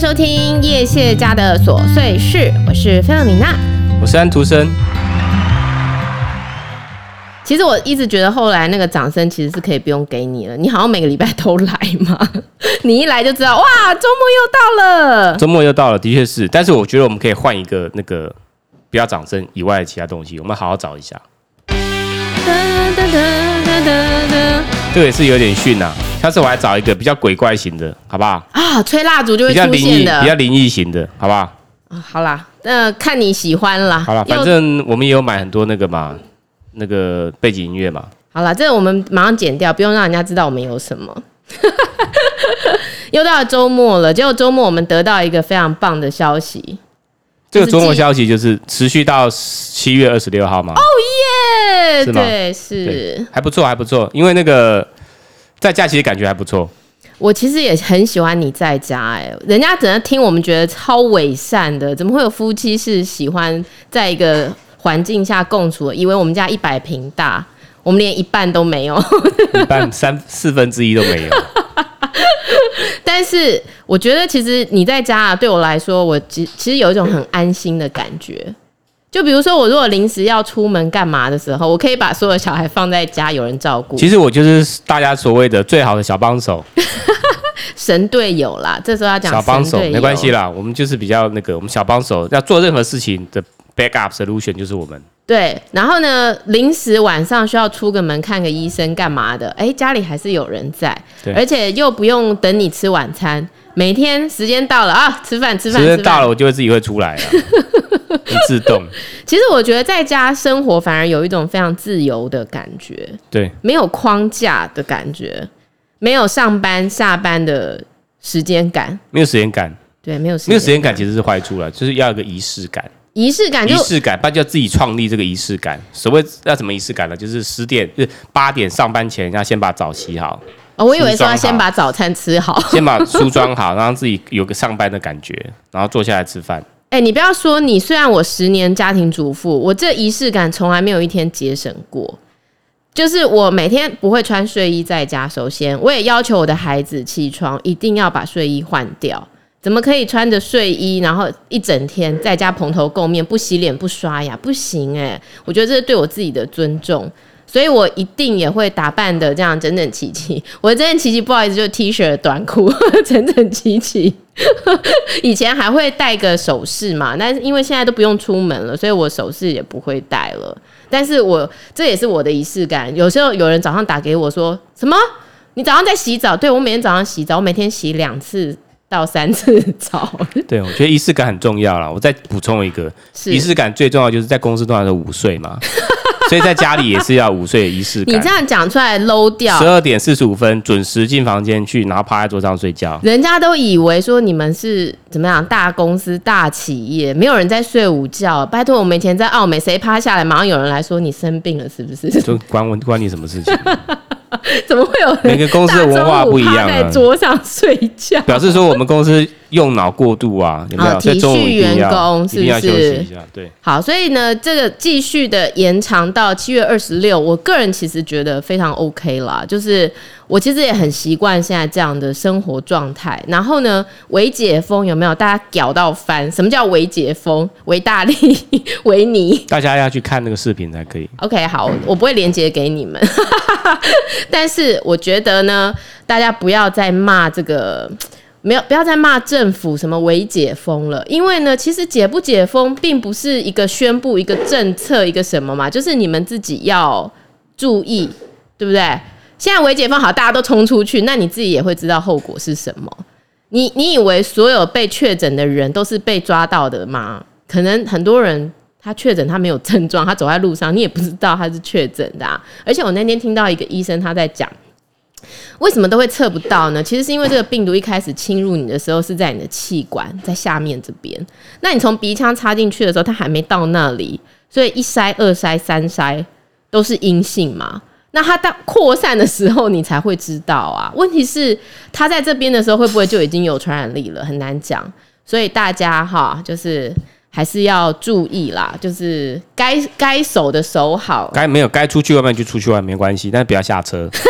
收听叶谢家的琐碎事，我是菲尔米娜，我是安徒生。其实我一直觉得后来那个掌声其实是可以不用给你了，你好像每个礼拜都来嘛，你一来就知道哇，周末又到了，周末又到了，的确是。但是我觉得我们可以换一个那个不要掌声以外的其他东西，我们好好找一下。这个也是有点逊呐。下次我还找一个比较鬼怪型的，好不好？啊，吹蜡烛就会出现的，比较灵异、比较灵异型的，好不好？啊，好啦，那看你喜欢啦。好了，反正我们也有买很多那个嘛，那个背景音乐嘛。好啦，这个我们马上剪掉，不用让人家知道我们有什么。又到了周末了，结果周末我们得到一个非常棒的消息。这个周末消息就是持续到七月二十六号吗？哦耶！对，是还不错，还不错，因为那个。在家其实感觉还不错，我其实也很喜欢你在家哎、欸，人家只能听我们觉得超伪善的，怎么会有夫妻是喜欢在一个环境下共处的？以为我们家一百平大，我们连一半都没有，一半 三四分之一都没有。但是我觉得其实你在家啊，对我来说，我其其实有一种很安心的感觉。就比如说，我如果临时要出门干嘛的时候，我可以把所有小孩放在家，有人照顾。其实我就是大家所谓的最好的小帮手，神队友啦。这时候要讲小帮手没关系啦，我们就是比较那个，我们小帮手要做任何事情的 backup solution 就是我们。对，然后呢，临时晚上需要出个门看个医生干嘛的？哎，家里还是有人在，而且又不用等你吃晚餐，每天时间到了啊，吃饭吃饭，时间到了我就会自己会出来了。很自动。其实我觉得在家生活反而有一种非常自由的感觉，对，没有框架的感觉，没有上班下班的时间感，没有时间感，对，没有没有时间感其实是坏处了，就是要有个仪式感，仪式感，仪式感，不然就要自己创立这个仪式感。所谓要什么仪式感呢？就是十点，就是八点上班前要先把澡洗好。哦，我以为说要先把早餐吃好，先把梳妆好，然后自己有个上班的感觉，然后坐下来吃饭。哎、你不要说你，虽然我十年家庭主妇，我这仪式感从来没有一天节省过。就是我每天不会穿睡衣在家，首先我也要求我的孩子起床一定要把睡衣换掉。怎么可以穿着睡衣，然后一整天在家蓬头垢面，不洗脸不刷牙？不行哎、我觉得这是对我自己的尊重。所以我一定也会打扮的这样整整齐齐。我整整齐齐，不好意思，就是 T 恤、短裤，整整齐齐。以前还会戴个首饰嘛，但是因为现在都不用出门了，所以我首饰也不会戴了。但是我这也是我的仪式感。有时候有人早上打给我说什么？你早上在洗澡？对，我每天早上洗澡，我每天洗两次到三次澡。对，我觉得仪式感很重要啦。我再补充一个，仪式感最重要就是在公司通常都午睡嘛。所以在家里也是要午睡的仪式感。你这样讲出来 low 掉。十二点四十五分准时进房间去，然后趴在桌上睡觉。人家都以为说你们是怎么样大公司大企业，没有人在睡午觉。拜托，我们以前在澳美，谁趴下来，马上有人来说你生病了，是不是？就关我关你什么事情？怎么会有每个公司的文化不一样啊？在桌上睡觉，表示说我们公司用脑过度啊，有没有？体恤员工是不是？对。好，所以呢，这个继续的延长到七月二十六，我个人其实觉得非常 OK 啦，就是。我其实也很习惯现在这样的生活状态。然后呢，微解封有没有？大家屌到翻？什么叫微解封？维大利、维尼？大家要去看那个视频才可以。OK，好，我不会连接给你们。但是我觉得呢，大家不要再骂这个，没有，不要再骂政府什么微解封了。因为呢，其实解不解封并不是一个宣布一个政策一个什么嘛，就是你们自己要注意，对不对？现在微解封好，大家都冲出去，那你自己也会知道后果是什么。你你以为所有被确诊的人都是被抓到的吗？可能很多人他确诊他没有症状，他走在路上你也不知道他是确诊的啊。而且我那天听到一个医生他在讲，为什么都会测不到呢？其实是因为这个病毒一开始侵入你的时候是在你的气管在下面这边，那你从鼻腔插进去的时候，它还没到那里，所以一筛、二筛、三筛都是阴性嘛。那它到扩散的时候，你才会知道啊。问题是，它在这边的时候，会不会就已经有传染力了？很难讲。所以大家哈，就是还是要注意啦，就是该该守的守好。该没有该出去外面就出去外面没关系，但是不要下车。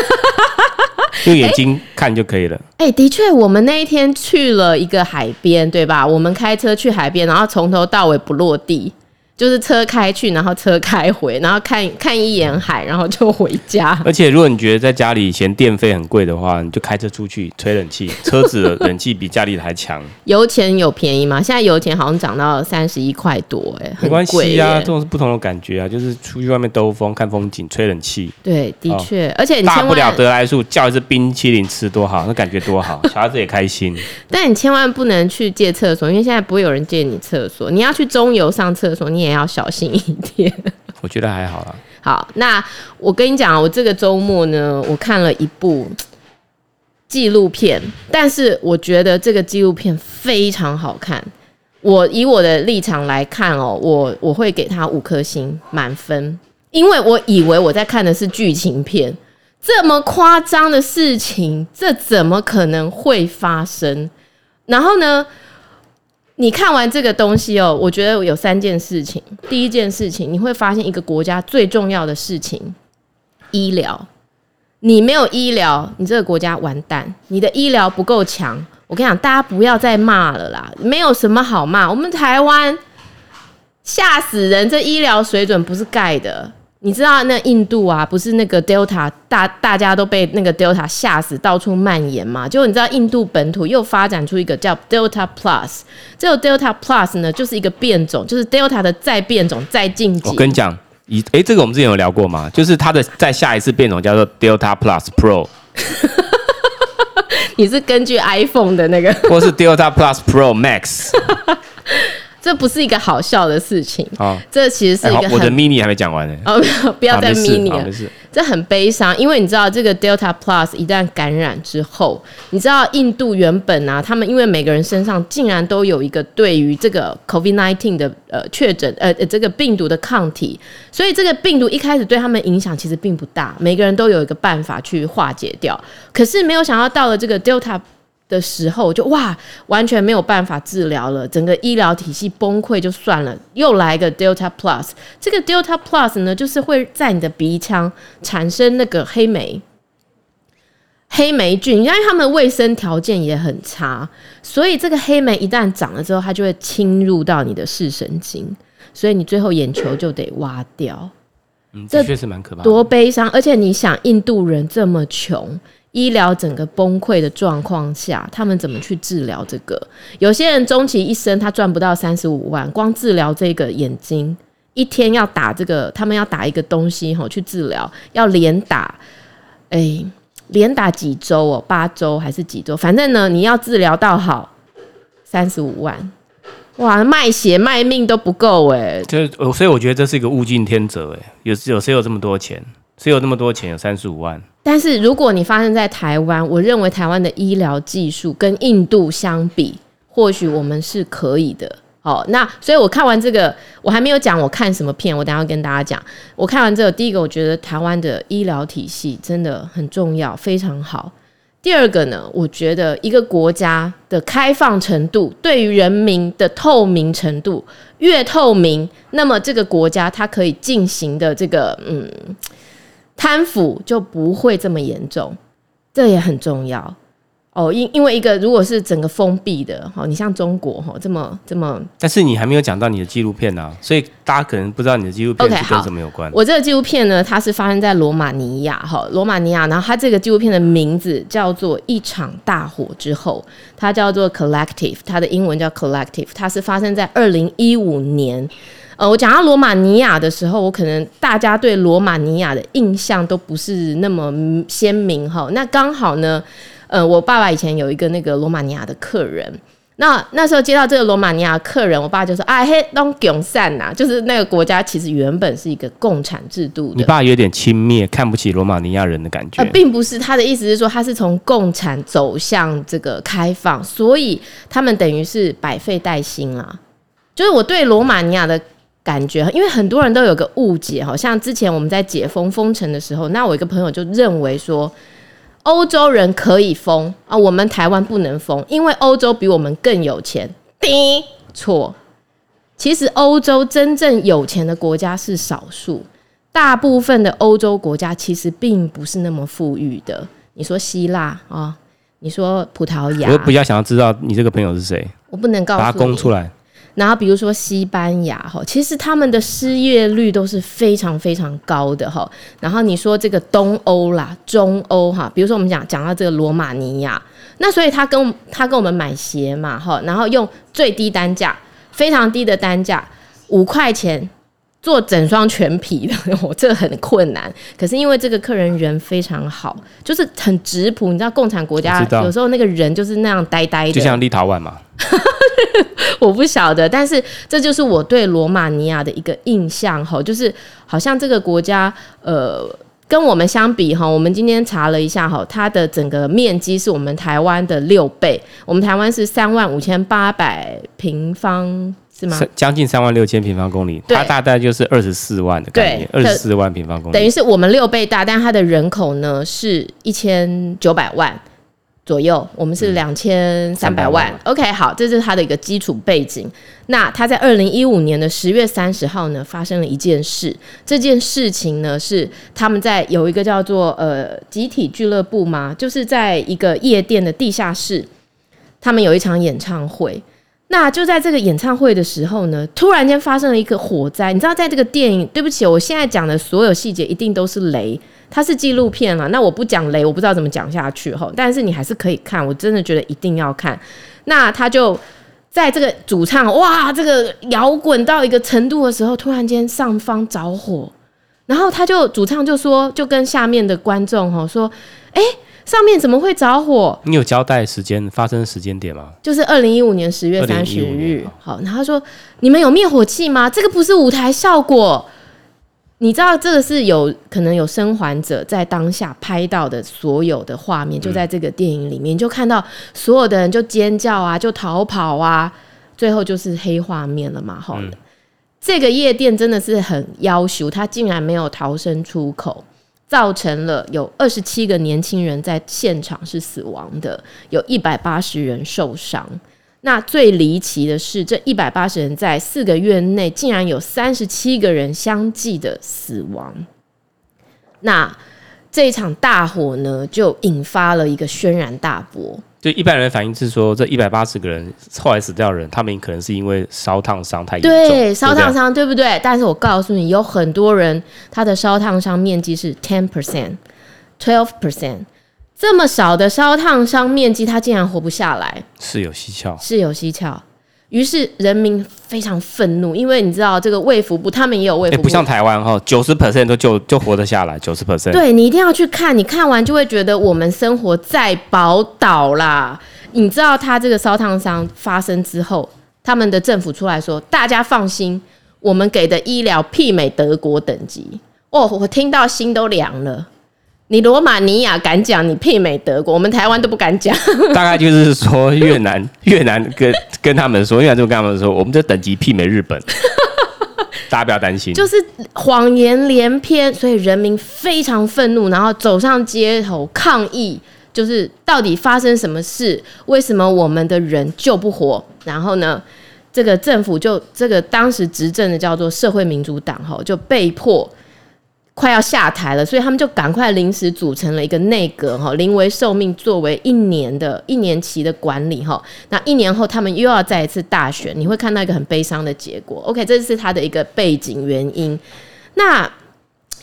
用眼睛看就可以了。哎、欸，的确，我们那一天去了一个海边，对吧？我们开车去海边，然后从头到尾不落地。就是车开去，然后车开回，然后看看一眼海，然后就回家。而且，如果你觉得在家里嫌电费很贵的话，你就开车出去吹冷气，车子的冷气比家里的还强。油钱有便宜吗？现在油钱好像涨到三十一块多，哎，没关系啊，这种是不同的感觉啊，就是出去外面兜风、看风景、吹冷气。对，的确，哦、而且你大不了得来速叫一只冰淇淋吃多好，那感觉多好，小孩子也开心。但你千万不能去借厕所，因为现在不会有人借你厕所。你要去中油上厕所，你也要小心一点。我觉得还好啦。好，那我跟你讲，我这个周末呢，我看了一部纪录片，但是我觉得这个纪录片非常好看。我以我的立场来看哦，我我会给他五颗星满分，因为我以为我在看的是剧情片，这么夸张的事情，这怎么可能会发生？然后呢，你看完这个东西哦，我觉得有三件事情。第一件事情，你会发现一个国家最重要的事情——医疗。你没有医疗，你这个国家完蛋。你的医疗不够强，我跟你讲，大家不要再骂了啦，没有什么好骂。我们台湾吓死人，这医疗水准不是盖的。你知道那印度啊，不是那个 Delta 大，大家都被那个 Delta 吓死，到处蔓延嘛？就你知道印度本土又发展出一个叫 Delta Plus，这个 Delta Plus 呢，就是一个变种，就是 Delta 的再变种再晋级。我跟你讲，以诶，这个我们之前有聊过吗？就是它的再下一次变种叫做 Delta Plus Pro。你是根据 iPhone 的那个，或是 Delta Plus Pro Max？这不是一个好笑的事情，哦、这其实是一个很、欸、我的 mini 还没讲完呢。哦，不要再 mini 了，这很悲伤，因为你知道这个 Delta Plus 一旦感染之后，你知道印度原本啊，他们因为每个人身上竟然都有一个对于这个 COVID nineteen 的呃确诊呃这个病毒的抗体，所以这个病毒一开始对他们影响其实并不大，每个人都有一个办法去化解掉。可是没有想到到了这个 Delta。的时候就哇，完全没有办法治疗了，整个医疗体系崩溃就算了，又来个 Delta Plus。这个 Delta Plus 呢，就是会在你的鼻腔产生那个黑霉、黑霉菌，因为他们卫生条件也很差，所以这个黑霉一旦长了之后，它就会侵入到你的视神经，所以你最后眼球就得挖掉。嗯，这确实蛮可怕的，多悲伤！而且你想，印度人这么穷。医疗整个崩溃的状况下，他们怎么去治疗这个？有些人终其一生，他赚不到三十五万，光治疗这个眼睛，一天要打这个，他们要打一个东西吼去治疗，要连打，哎、欸，连打几周哦，八周还是几周？反正呢，你要治疗到好，三十五万，哇，卖血卖命都不够哎。就所以我觉得这是一个物竞天择哎，有有谁有这么多钱？只有那么多钱？有三十五万。但是如果你发生在台湾，我认为台湾的医疗技术跟印度相比，或许我们是可以的。好，那所以我看完这个，我还没有讲我看什么片，我等下要跟大家讲。我看完这个，第一个我觉得台湾的医疗体系真的很重要，非常好。第二个呢，我觉得一个国家的开放程度，对于人民的透明程度越透明，那么这个国家它可以进行的这个嗯。贪腐就不会这么严重，这也很重要哦。因因为一个如果是整个封闭的，你像中国哈这么这么，但是你还没有讲到你的纪录片呢，所以大家可能不知道你的纪录片是跟什么有关。Okay, 我这个纪录片呢，它是发生在罗马尼亚哈，罗马尼亚，然后它这个纪录片的名字叫做《一场大火之后》，它叫做 Collective，它的英文叫 Collective，它是发生在二零一五年。呃，我讲到罗马尼亚的时候，我可能大家对罗马尼亚的印象都不是那么鲜明哈。那刚好呢，呃，我爸爸以前有一个那个罗马尼亚的客人，那那时候接到这个罗马尼亚客人，我爸就说：“啊嘿，东共善呐，就是那个国家其实原本是一个共产制度的。”你爸有点轻蔑，看不起罗马尼亚人的感觉。呃，并不是，他的意思是说，他是从共产走向这个开放，所以他们等于是百废待兴啊。就是我对罗马尼亚的。感觉，因为很多人都有个误解，好像之前我们在解封封城的时候，那我一个朋友就认为说，欧洲人可以封啊，我们台湾不能封，因为欧洲比我们更有钱。叮，错，其实欧洲真正有钱的国家是少数，大部分的欧洲国家其实并不是那么富裕的。你说希腊啊、哦，你说葡萄牙，我比较想要知道你这个朋友是谁，我不能告诉他供出来。然后比如说西班牙哈，其实他们的失业率都是非常非常高的哈。然后你说这个东欧啦、中欧哈，比如说我们讲讲到这个罗马尼亚，那所以他跟他跟我们买鞋嘛哈，然后用最低单价，非常低的单价，五块钱做整双全皮的，我这很困难。可是因为这个客人人非常好，就是很质朴，你知道共产国家有时候那个人就是那样呆呆的，就像立陶宛嘛。我不晓得，但是这就是我对罗马尼亚的一个印象哈，就是好像这个国家呃，跟我们相比哈，我们今天查了一下哈，它的整个面积是我们台湾的六倍，我们台湾是三万五千八百平方是吗？将近三万六千平方公里，它大概就是二十四万的概念，二十四万平方公里，等于是我们六倍大，但它的人口呢是一千九百万。左右，我们是两千三百万。OK，好，这是它的一个基础背景。那它在二零一五年的十月三十号呢，发生了一件事。这件事情呢，是他们在有一个叫做呃集体俱乐部嘛，就是在一个夜店的地下室，他们有一场演唱会。那就在这个演唱会的时候呢，突然间发生了一个火灾。你知道，在这个电影，对不起，我现在讲的所有细节一定都是雷，它是纪录片了。那我不讲雷，我不知道怎么讲下去哈。但是你还是可以看，我真的觉得一定要看。那他就在这个主唱哇，这个摇滚到一个程度的时候，突然间上方着火，然后他就主唱就说，就跟下面的观众哈说，哎。上面怎么会着火？你有交代时间发生时间点吗？就是二零一五年十月三十日。好，然后他说你们有灭火器吗？这个不是舞台效果。你知道这个是有可能有生还者在当下拍到的所有的画面，就在这个电影里面，嗯、就看到所有的人就尖叫啊，就逃跑啊，最后就是黑画面了嘛。好、嗯，这个夜店真的是很要求，他竟然没有逃生出口。造成了有二十七个年轻人在现场是死亡的，有一百八十人受伤。那最离奇的是，这一百八十人在四个月内竟然有三十七个人相继的死亡。那这一场大火呢，就引发了一个轩然大波。就一般人反应是说，这一百八十个人后来死掉的人，他们可能是因为烧烫伤太严重，对，烧烫伤，对不对？但是我告诉你，有很多人他的烧烫伤面积是 ten percent、twelve percent，这么少的烧烫伤面积，他竟然活不下来，是有蹊跷，是有蹊跷。于是人民非常愤怒，因为你知道这个卫福部，他们也有卫福部，欸、不像台湾哈，九十 percent 都就就活得下来，九十 percent。对，你一定要去看，你看完就会觉得我们生活在宝岛啦。你知道他这个烧烫伤发生之后，他们的政府出来说，大家放心，我们给的医疗媲美德国等级。哦，我听到心都凉了。你罗马尼亚敢讲你媲美德国，我们台湾都不敢讲。大概就是说越南，越南跟跟他们说，越南就跟他们说，我们这等级媲美日本。大家不要担心，就是谎言连篇，所以人民非常愤怒，然后走上街头抗议，就是到底发生什么事？为什么我们的人救不活？然后呢，这个政府就这个当时执政的叫做社会民主党，哈，就被迫。快要下台了，所以他们就赶快临时组成了一个内阁哈，临危受命，作为一年的一年期的管理哈。那一年后，他们又要再一次大选，你会看到一个很悲伤的结果。OK，这是他的一个背景原因。那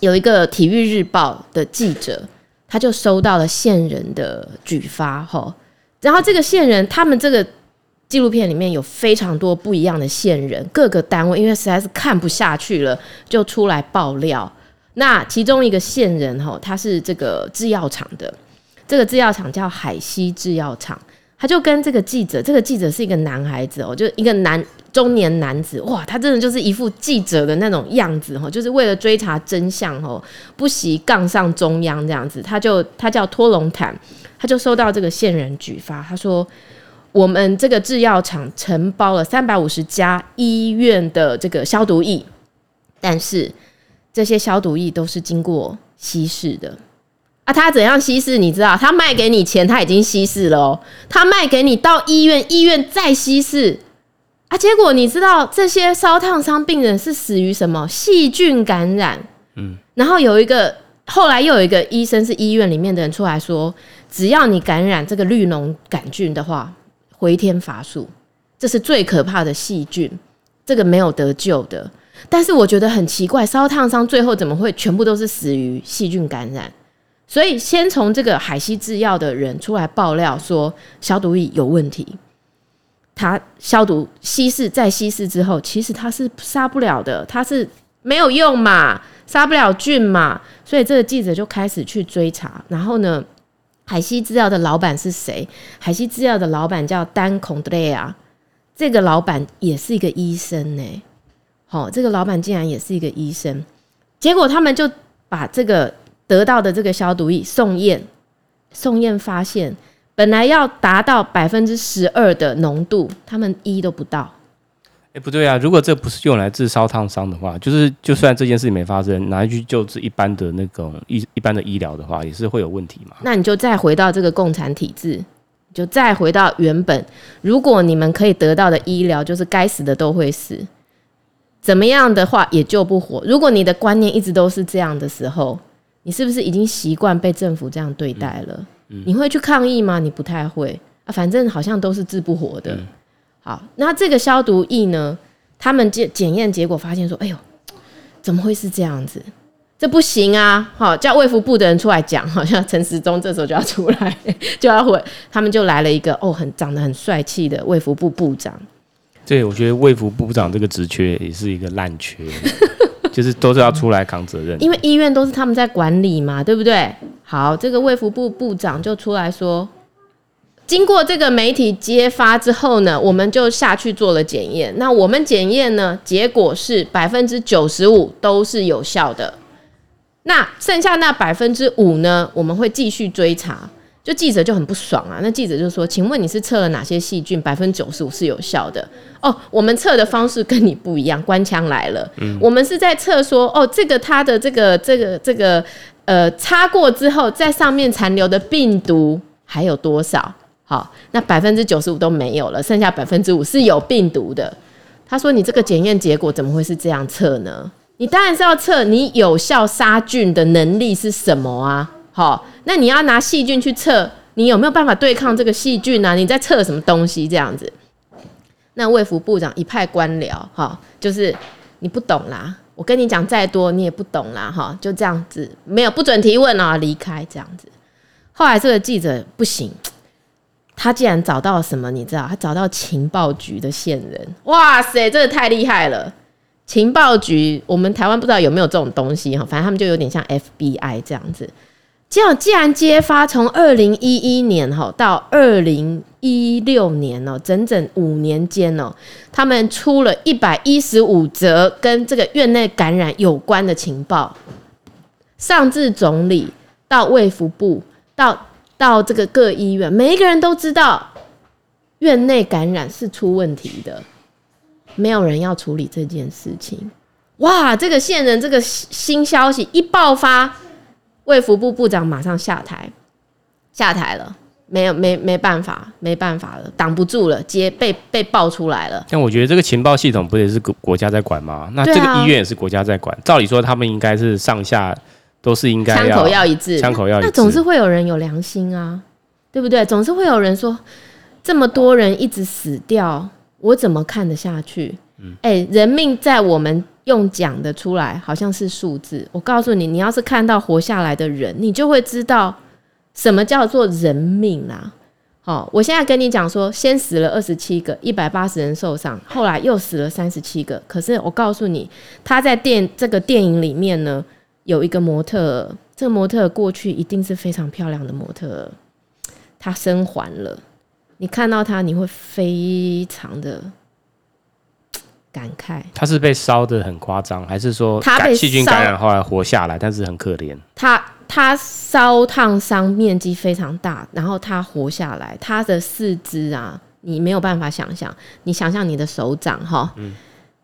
有一个体育日报的记者，他就收到了线人的举发哈，然后这个线人，他们这个纪录片里面有非常多不一样的线人，各个单位因为实在是看不下去了，就出来爆料。那其中一个线人哈，他是这个制药厂的，这个制药厂叫海西制药厂，他就跟这个记者，这个记者是一个男孩子哦，就一个男中年男子，哇，他真的就是一副记者的那种样子哈，就是为了追查真相哦，不惜杠上中央这样子，他就他叫托龙坦，他就收到这个线人举发，他说我们这个制药厂承包了三百五十家医院的这个消毒液，但是。这些消毒液都是经过稀释的啊！他怎样稀释？你知道？他卖给你钱，他已经稀释了哦。他卖给你到医院，医院再稀释啊！结果你知道这些烧烫伤病人是死于什么细菌感染？嗯，然后有一个后来又有一个医生是医院里面的人出来说，只要你感染这个绿脓杆菌的话，回天乏术，这是最可怕的细菌，这个没有得救的。但是我觉得很奇怪，烧烫伤最后怎么会全部都是死于细菌感染？所以先从这个海西制药的人出来爆料说消毒液有问题，他消毒稀释再稀释之后，其实他是杀不了的，它是没有用嘛，杀不了菌嘛。所以这个记者就开始去追查，然后呢，海西制药的老板是谁？海西制药的老板叫丹孔德雷亚，这个老板也是一个医生呢、好，这个老板竟然也是一个医生，结果他们就把这个得到的这个消毒液送验，送验发现本来要达到百分之十二的浓度，他们一都不到。哎，不对啊！如果这不是用来治烧烫伤的话，就是就算这件事情没发生，拿去救治一般的那种一一般的医疗的话，也是会有问题嘛？那你就再回到这个共产体制，就再回到原本，如果你们可以得到的医疗，就是该死的都会死。怎么样的话也救不活。如果你的观念一直都是这样的时候，你是不是已经习惯被政府这样对待了？嗯嗯、你会去抗议吗？你不太会啊，反正好像都是治不活的。嗯、好，那这个消毒液呢？他们检检验结果发现说：“哎呦，怎么会是这样子？这不行啊！”好，叫卫福部的人出来讲，好像陈时中这时候就要出来，就要回。他们就来了一个哦，很长得很帅气的卫福部部长。对，我觉得卫福部长这个职缺也是一个烂缺，就是都是要出来扛责任。因为医院都是他们在管理嘛，对不对？好，这个卫福部部长就出来说，经过这个媒体揭发之后呢，我们就下去做了检验。那我们检验呢，结果是百分之九十五都是有效的。那剩下那百分之五呢，我们会继续追查。就记者就很不爽啊，那记者就说：“请问你是测了哪些细菌？百分之九十五是有效的哦。我们测的方式跟你不一样，官腔来了。嗯，我们是在测说，哦，这个它的这个这个这个呃擦过之后，在上面残留的病毒还有多少？好，那百分之九十五都没有了，剩下百分之五是有病毒的。他说：你这个检验结果怎么会是这样测呢？你当然是要测你有效杀菌的能力是什么啊？”好，那你要拿细菌去测，你有没有办法对抗这个细菌呢、啊？你在测什么东西这样子？那卫福部长一派官僚，哈，就是你不懂啦，我跟你讲再多你也不懂啦，哈，就这样子，没有不准提问啊，离开这样子。后来这个记者不行，他竟然找到什么？你知道？他找到情报局的线人，哇塞，这个太厉害了！情报局，我们台湾不知道有没有这种东西哈，反正他们就有点像 FBI 这样子。这样既然揭发，从二零一一年哈到二零一六年哦，整整五年间哦，他们出了一百一十五则跟这个院内感染有关的情报，上至总理到卫福部到到这个各医院，每一个人都知道院内感染是出问题的，没有人要处理这件事情。哇，这个线人这个新消息一爆发。卫福部部长马上下台，下台了，没有没没办法，没办法了，挡不住了，接被被爆出来了。但我觉得这个情报系统不也是国国家在管吗？那这个医院也是国家在管，啊、照理说他们应该是上下都是应该枪口要一致，枪口要一致。那总是会有人有良心啊，对不对？总是会有人说，这么多人一直死掉，我怎么看得下去？嗯，哎、欸，人命在我们。用讲的出来，好像是数字。我告诉你，你要是看到活下来的人，你就会知道什么叫做人命啦。好，我现在跟你讲说，先死了二十七个，一百八十人受伤，后来又死了三十七个。可是我告诉你，他在电这个电影里面呢，有一个模特，这个模特过去一定是非常漂亮的模特，他生还了。你看到他，你会非常的。感慨，他是被烧的很夸张，还是说他被细菌感染后来活下来，但是很可怜？他他烧烫伤面积非常大，然后他活下来，他的四肢啊，你没有办法想象。你想象你的手掌哈，嗯，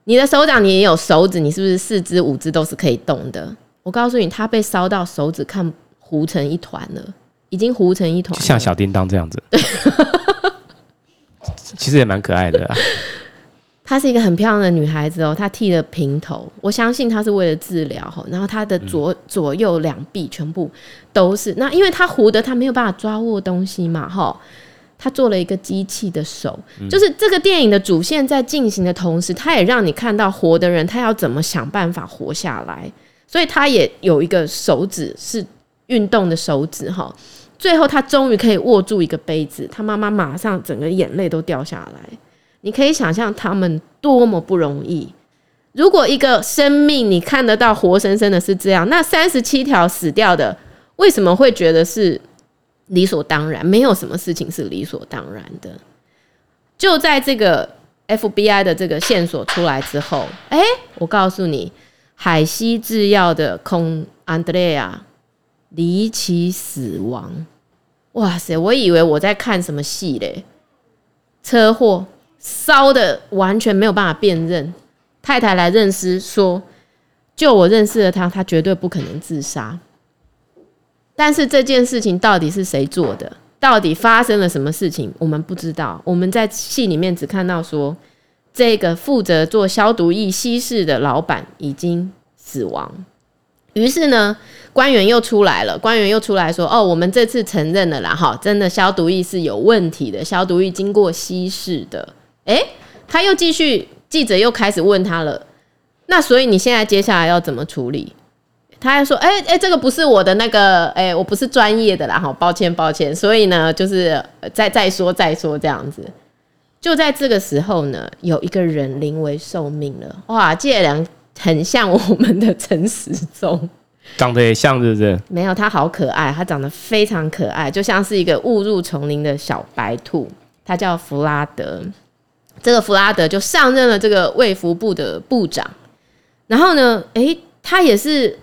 你的手掌你也有手指，你是不是四肢五肢都是可以动的？我告诉你，他被烧到手指看糊成一团了，已经糊成一团，像小叮当这样子。对，其实也蛮可爱的啊。她是一个很漂亮的女孩子哦，她剃了平头，我相信她是为了治疗哈。然后她的左左右两臂全部都是，那因为她糊的，她没有办法抓握东西嘛哈。她做了一个机器的手，就是这个电影的主线在进行的同时，她也让你看到活的人他要怎么想办法活下来，所以她也有一个手指是运动的手指哈。最后，他终于可以握住一个杯子，他妈妈马上整个眼泪都掉下来。你可以想象他们多么不容易。如果一个生命你看得到活生生的是这样，那三十七条死掉的，为什么会觉得是理所当然？没有什么事情是理所当然的。就在这个 FBI 的这个线索出来之后，哎，我告诉你，海西制药的空安德烈亚离奇死亡。哇塞！我以为我在看什么戏嘞？车祸烧的完全没有办法辨认。太太来认尸说：“就我认识的他，他绝对不可能自杀。”但是这件事情到底是谁做的？到底发生了什么事情？我们不知道。我们在戏里面只看到说，这个负责做消毒液稀释的老板已经死亡。于是呢，官员又出来了。官员又出来说：“哦，我们这次承认了啦，哈，真的消毒液是有问题的，消毒液经过稀释的。”诶，他又继续，记者又开始问他了。那所以你现在接下来要怎么处理？他还说：“诶诶，这个不是我的那个，诶，我不是专业的啦，哈，抱歉抱歉。所以呢，就是再再说再说这样子。”就在这个时候呢，有一个人临危受命了。哇，这两。很像我们的陈时中，长得也像，是不是？没有，他好可爱，他长得非常可爱，就像是一个误入丛林的小白兔。他叫弗拉德，这个弗拉德就上任了这个卫福部的部长。然后呢，诶，他也是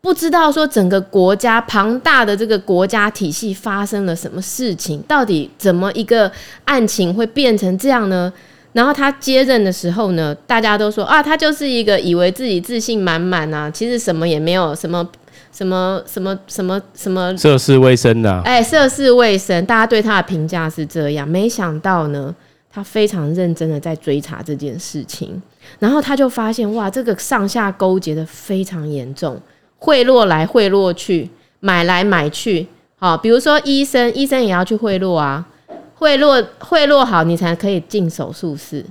不知道说整个国家庞大的这个国家体系发生了什么事情，到底怎么一个案情会变成这样呢？然后他接任的时候呢，大家都说啊，他就是一个以为自己自信满满啊，其实什么也没有，什么什么什么什么什么涉世未深的，哎，涉世未深，大家对他的评价是这样。没想到呢，他非常认真的在追查这件事情，然后他就发现哇，这个上下勾结的非常严重，贿赂来贿赂去，买来买去，好，比如说医生，医生也要去贿赂啊。贿赂贿赂好，你才可以进手术室。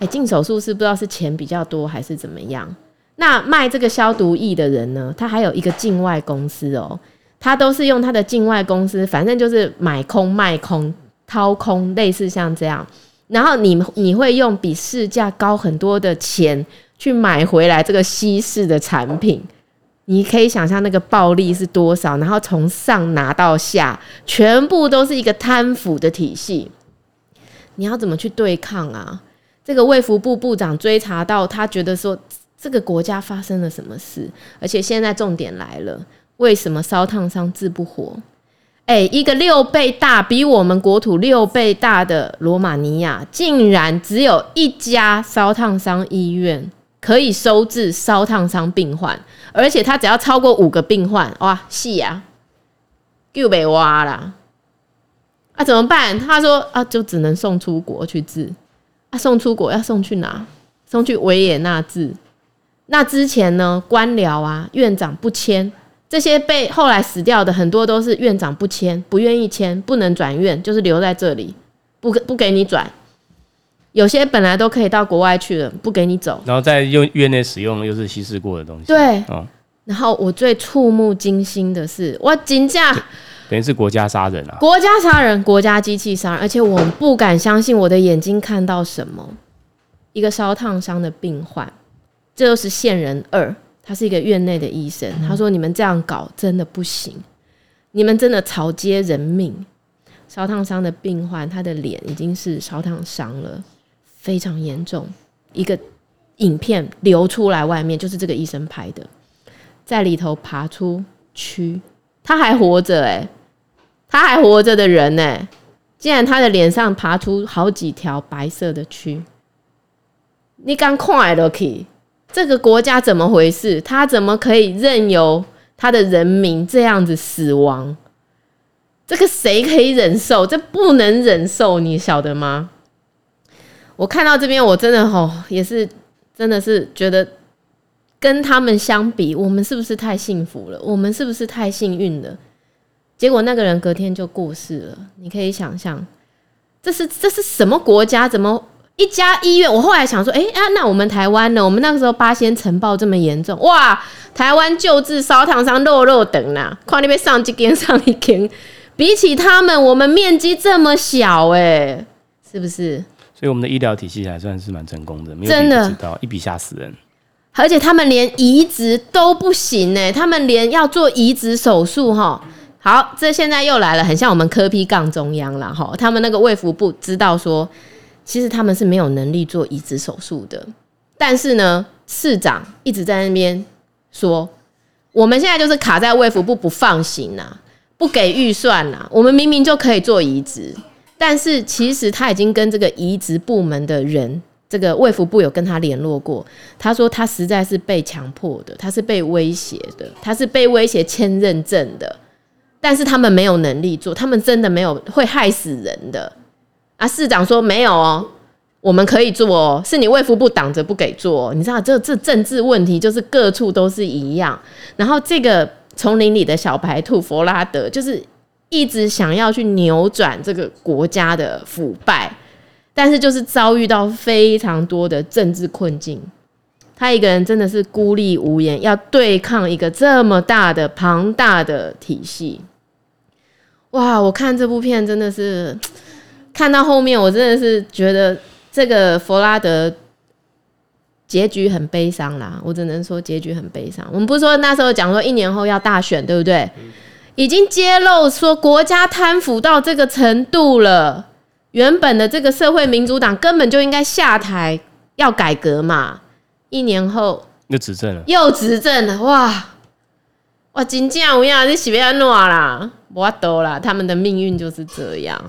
哎、进手术室不知道是钱比较多还是怎么样。那卖这个消毒液的人呢？他还有一个境外公司哦、他都是用他的境外公司，反正就是买空卖空掏空，类似像这样。然后你你会用比市价高很多的钱去买回来这个稀释的产品。你可以想象那个暴利是多少，然后从上拿到下，全部都是一个贪腐的体系。你要怎么去对抗啊？这个卫福部部长追查到，他觉得说这个国家发生了什么事，而且现在重点来了，为什么烧烫伤治不活？诶，一个六倍大，比我们国土六倍大的罗马尼亚，竟然只有一家烧烫伤医院。可以收治烧烫伤病患，而且他只要超过五个病患，哇，是呀，就被挖了。啊，怎么办？他说啊，就只能送出国去治。啊，送出国要送去哪？送去维也纳治。那之前呢，官僚啊，院长不签，这些被后来死掉的很多都是院长不签，不愿意签，不能转院，就是留在这里，不不给你转。有些本来都可以到国外去了，不给你走，然后在用院内使用又是稀释过的东西。对，哦、然后我最触目惊心的是，我惊驾，等于是国家杀人啊！国家杀人，国家机器杀人，而且我不敢相信我的眼睛看到什么，一个烧烫伤的病患，这就是线人二，他是一个院内的医生，他说：“你们这样搞真的不行，你们真的草菅人命。”烧烫伤的病患，他的脸已经是烧烫伤了。非常严重，一个影片流出来，外面就是这个医生拍的，在里头爬出蛆，他还活着哎，他还活着的人呢，竟然他的脸上爬出好几条白色的蛆，你敢看都可以，这个国家怎么回事？他怎么可以任由他的人民这样子死亡？这个谁可以忍受？这不能忍受，你晓得吗？我看到这边，我真的吼也是真的是觉得跟他们相比，我们是不是太幸福了？我们是不是太幸运了？结果那个人隔天就过世了，你可以想象，这是这是什么国家？怎么一家医院？我后来想说，哎、欸、啊，那我们台湾呢？我们那个时候八仙尘爆这么严重，哇！台湾救治烧烫伤肉肉等啦，快那边上几间上一间，比起他们，我们面积这么小、欸，哎，是不是？所以我们的医疗体系还算是蛮成功的，真的，一笔吓死人。而且他们连移植都不行呢、欸，他们连要做移植手术哈。好，这现在又来了，很像我们科 P 杠中央了哈。他们那个卫福部知道说，其实他们是没有能力做移植手术的，但是呢，市长一直在那边说，我们现在就是卡在卫福部不放行呐，不给预算呐。我们明明就可以做移植，但是其实他已经跟这个移植部门的人，这个卫福部有跟他联络过，他说他实在是被强迫的，他是被威胁的，他是被威胁签认证的。但是他们没有能力做，他们真的没有会害死人的啊！市长说没有哦，我们可以做哦，是你卫福部挡着不给做。你知道这这政治问题就是各处都是一样。然后这个丛林里的小白兔佛拉德就是一直想要去扭转这个国家的腐败，但是就是遭遇到非常多的政治困境。他一个人真的是孤立无援，要对抗一个这么大的庞大的体系。哇！我看这部片真的是看到后面，我真的是觉得这个弗拉德结局很悲伤啦。我只能说结局很悲伤。我们不是说那时候讲说一年后要大选，对不对？已经揭露说国家贪腐到这个程度了，原本的这个社会民主党根本就应该下台，要改革嘛。一年后又执政了，又执政了，哇哇！真正有影，你是要安怎啦？我懂啦，他们的命运就是这样。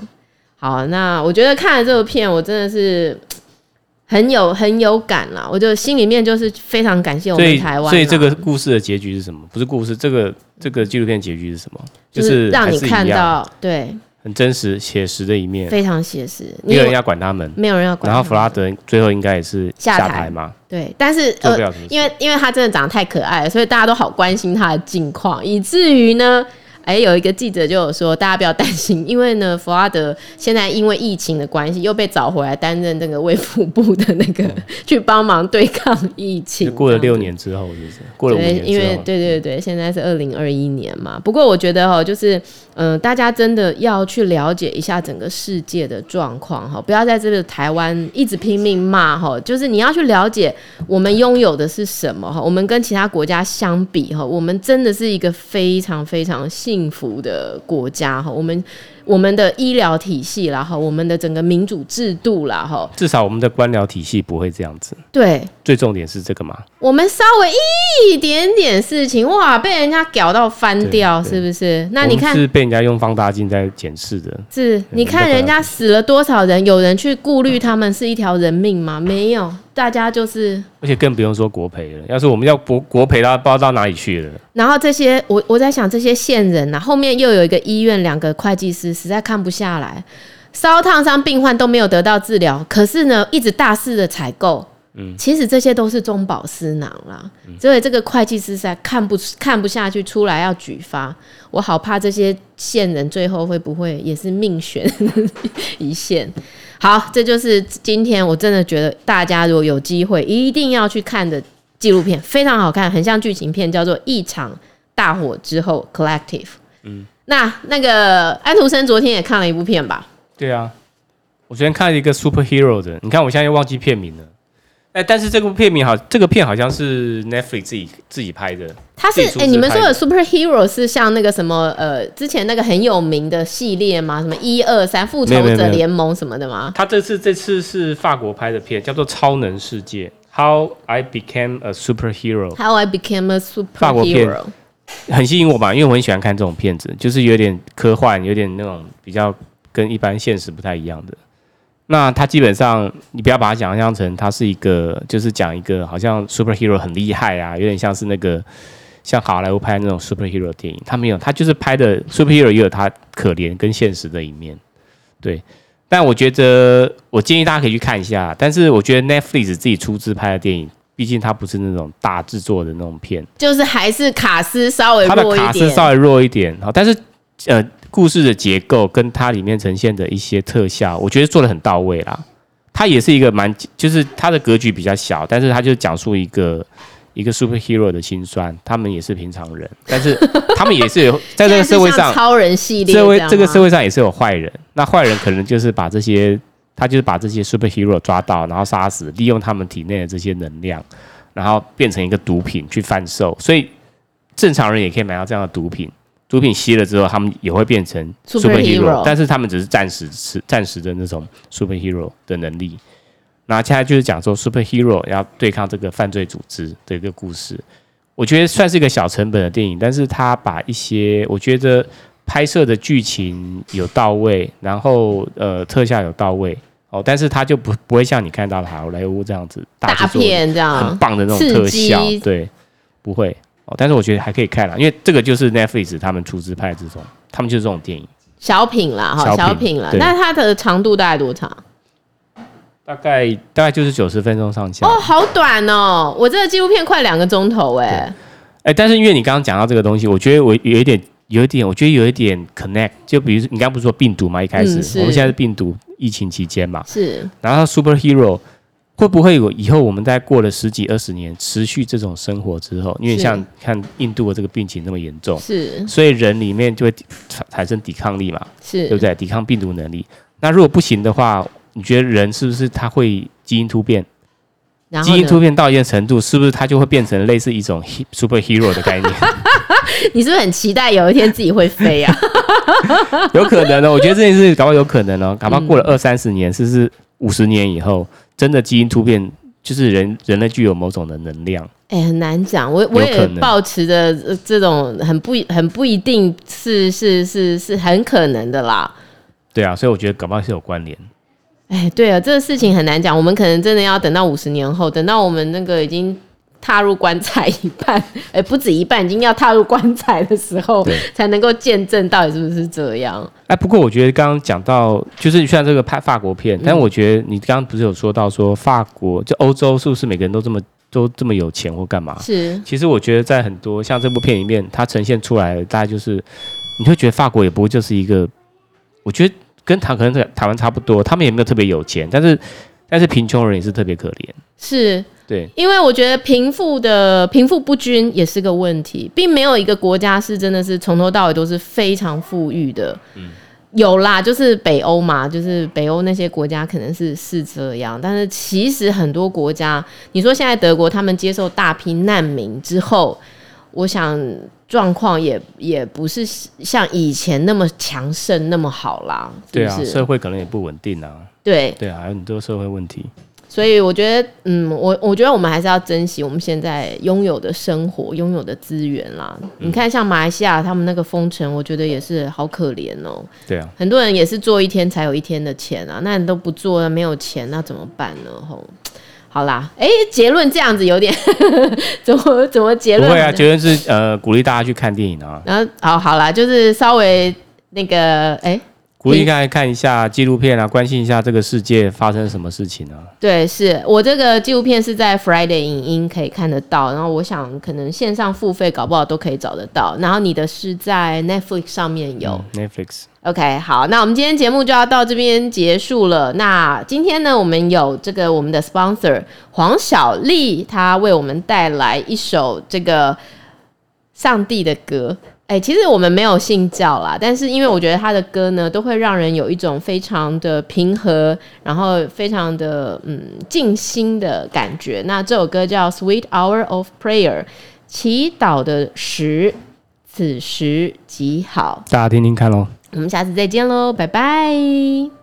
好，那我觉得看了这部片，我真的是 很有很有感啦。我就心里面就是非常感谢我们台湾。所以这个故事的结局是什么？不是故事，这个这个纪录片结局是什么？就是让你看到对。很真实、写实的一面，非常写实。没有人要管他们，没有人要管。然后弗拉德最后应该也是下台嘛？对，但是呃，因为因为他真的长得太可爱了，所以大家都好关心他的近况，以至于呢。哎，有一个记者就有说，大家不要担心，因为呢，弗拉德现在因为疫情的关系，又被找回来担任那个卫福部的那个，去帮忙对抗疫情。过了六年之后，是不是？过了五年之为对对对，现在是二零二一年嘛。不过我觉得哈，就是嗯、呃，大家真的要去了解一下整个世界的状况哈，不要在这个台湾一直拼命骂哈。就是你要去了解我们拥有的是什么哈，我们跟其他国家相比哈，我们真的是一个非常非常幸。幸福的国家哈，我们我们的医疗体系啦哈我们的整个民主制度啦哈，至少我们的官僚体系不会这样子。对，最重点是这个嘛。我们稍微一点点事情哇，被人家搞到翻掉，是不是？那你看是被人家用放大镜在检视的。是，你看人家死了多少人，有人去顾虑他们是一条人命吗？没有。大家就是，而且更不用说国赔了。要是我们要国国赔，他不知道到哪里去了。然后这些，我我在想，这些线人呐、啊，后面又有一个医院，两个会计师实在看不下来，烧烫伤病患都没有得到治疗，可是呢，一直大肆的采购。嗯，其实这些都是中饱私囊啦。所以这个会计师实在看不看不下去，出来要举发。我好怕这些线人最后会不会也是命悬一线。好，这就是今天我真的觉得大家如果有机会一定要去看的纪录片，非常好看，很像剧情片，叫做《一场大火之后》（Collective）。嗯，那那个安徒生昨天也看了一部片吧？对啊，我昨天看了一个 Superhero 的，你看我现在又忘记片名了。哎，但是这部片名好，这个片好像是 Netflix 自己自己拍的。它是哎，你们说的 Superhero 是像那个什么呃，之前那个很有名的系列吗？什么一二三复仇者联盟什么的吗？他这次这次是法国拍的片，叫做《超能世界》（How I Became a Superhero）。How I Became a Superhero。法国片很吸引我吧，因为我很喜欢看这种片子，就是有点科幻，有点那种比较跟一般现实不太一样的。那他基本上，你不要把它想象成他是一个，就是讲一个好像 superhero 很厉害啊，有点像是那个像好莱坞拍的那种 superhero 电影。他没有，他就是拍的 superhero 也有他可怜跟现实的一面。对，但我觉得，我建议大家可以去看一下。但是我觉得 Netflix 自己出资拍的电影，毕竟它不是那种大制作的那种片，就是还是卡斯稍微弱一点，它的卡斯稍微弱一点。但是呃，故事的结构跟它里面呈现的一些特效，我觉得做的很到位啦。它也是一个蛮，就是它的格局比较小，但是它就讲述一个。一个 superhero 的心酸，他们也是平常人，但是他们也是有在这个社会上超人系列，社会这个社会上也是有坏人。那坏人可能就是把这些，他就是把这些 superhero 抓到，然后杀死，利用他们体内的这些能量，然后变成一个毒品去贩售。所以正常人也可以买到这样的毒品，毒品吸了之后，他们也会变成 superhero，, 但是他们只是暂时是暂时的那种 superhero 的能力。那现在就是讲说，superhero 要对抗这个犯罪组织的一个故事，我觉得算是一个小成本的电影，但是他把一些我觉得拍摄的剧情有到位，然后呃特效有到位。哦，但是他就不不会像你看到的好莱坞这样子大，大片这样。很棒的那种特效，对，不会哦，但是我觉得还可以看啦，因为这个就是 Netflix 他们出资拍的这种，他们就是这种电影，小品啦哈，小品啦，那它的长度大概多长？大概大概就是九十分钟上下哦，好短哦！我这个纪录片快两个钟头哎，哎、欸，但是因为你刚刚讲到这个东西，我觉得我有一点，有一点，我觉得有一点 connect。就比如你刚刚不是说病毒嘛？一开始、嗯、我们现在是病毒疫情期间嘛，是。然后 superhero 会不会有以后我们在过了十几二十年持续这种生活之后，因为像看印度的这个病情那么严重，是，所以人里面就会产生抵抗力嘛，是对不对？抵抗病毒能力。那如果不行的话，你觉得人是不是他会基因突变？基因突变到一定程度，是不是他就会变成类似一种 superhero 的概念？你是不是很期待有一天自己会飞啊？有可能哦，我觉得这件事搞不好有可能哦，搞不好过了二三十年，甚至五十年以后，真的基因突变，就是人人类具有某种的能量。哎、欸，很难讲，我我也抱持着这种很不很不一定是是是是很可能的啦。对啊，所以我觉得搞不好是有关联。哎，对啊，这个事情很难讲。我们可能真的要等到五十年后，等到我们那个已经踏入棺材一半，哎，不止一半，已经要踏入棺材的时候，才能够见证到底是不是这样。哎，不过我觉得刚刚讲到，就是像这个拍法国片，但我觉得你刚刚不是有说到说法国就欧洲是不是每个人都这么都这么有钱或干嘛？是。其实我觉得在很多像这部片里面，它呈现出来的大概就是，你会觉得法国也不会就是一个，我觉得。跟台可能台湾差不多，他们也没有特别有钱，但是但是贫穷人也是特别可怜。是，对，因为我觉得贫富的贫富不均也是个问题，并没有一个国家是真的是从头到尾都是非常富裕的。嗯，有啦，就是北欧嘛，就是北欧那些国家可能是是这样，但是其实很多国家，你说现在德国他们接受大批难民之后，我想。状况也也不是像以前那么强盛那么好啦，是是？对啊，社会可能也不稳定啊。对对啊，还有很多社会问题。所以我觉得，嗯，我我觉得我们还是要珍惜我们现在拥有的生活、拥有的资源啦。嗯。你看，像马来西亚他们那个封城，我觉得也是好可怜哦。对啊，很多人也是做一天才有一天的钱啊，那你都不做，没有钱，那怎么办呢？吼。好啦，哎、欸，结论这样子有点 怎么怎么结论？不会啊，结论是呃鼓励大家去看电影啊。然后好好啦，就是稍微那个哎。欸鼓励大家看一下纪录片啊，关心一下这个世界发生什么事情啊。对，是我这个纪录片是在 Friday 影音可以看得到，然后我想可能线上付费搞不好都可以找得到。然后你的是在 Netflix 上面有、嗯、Netflix。OK，好，那我们今天节目就要到这边结束了。那今天呢，我们有这个我们的 sponsor 黄小丽，她为我们带来一首这个上帝的歌。哎、欸，其实我们没有信教啦，但是因为我觉得他的歌呢，都会让人有一种非常的平和，然后非常的嗯静心的感觉。那这首歌叫《Sweet Hour of Prayer》，祈祷的时，此时极好。大家听听看喽。我们下次再见喽，拜拜。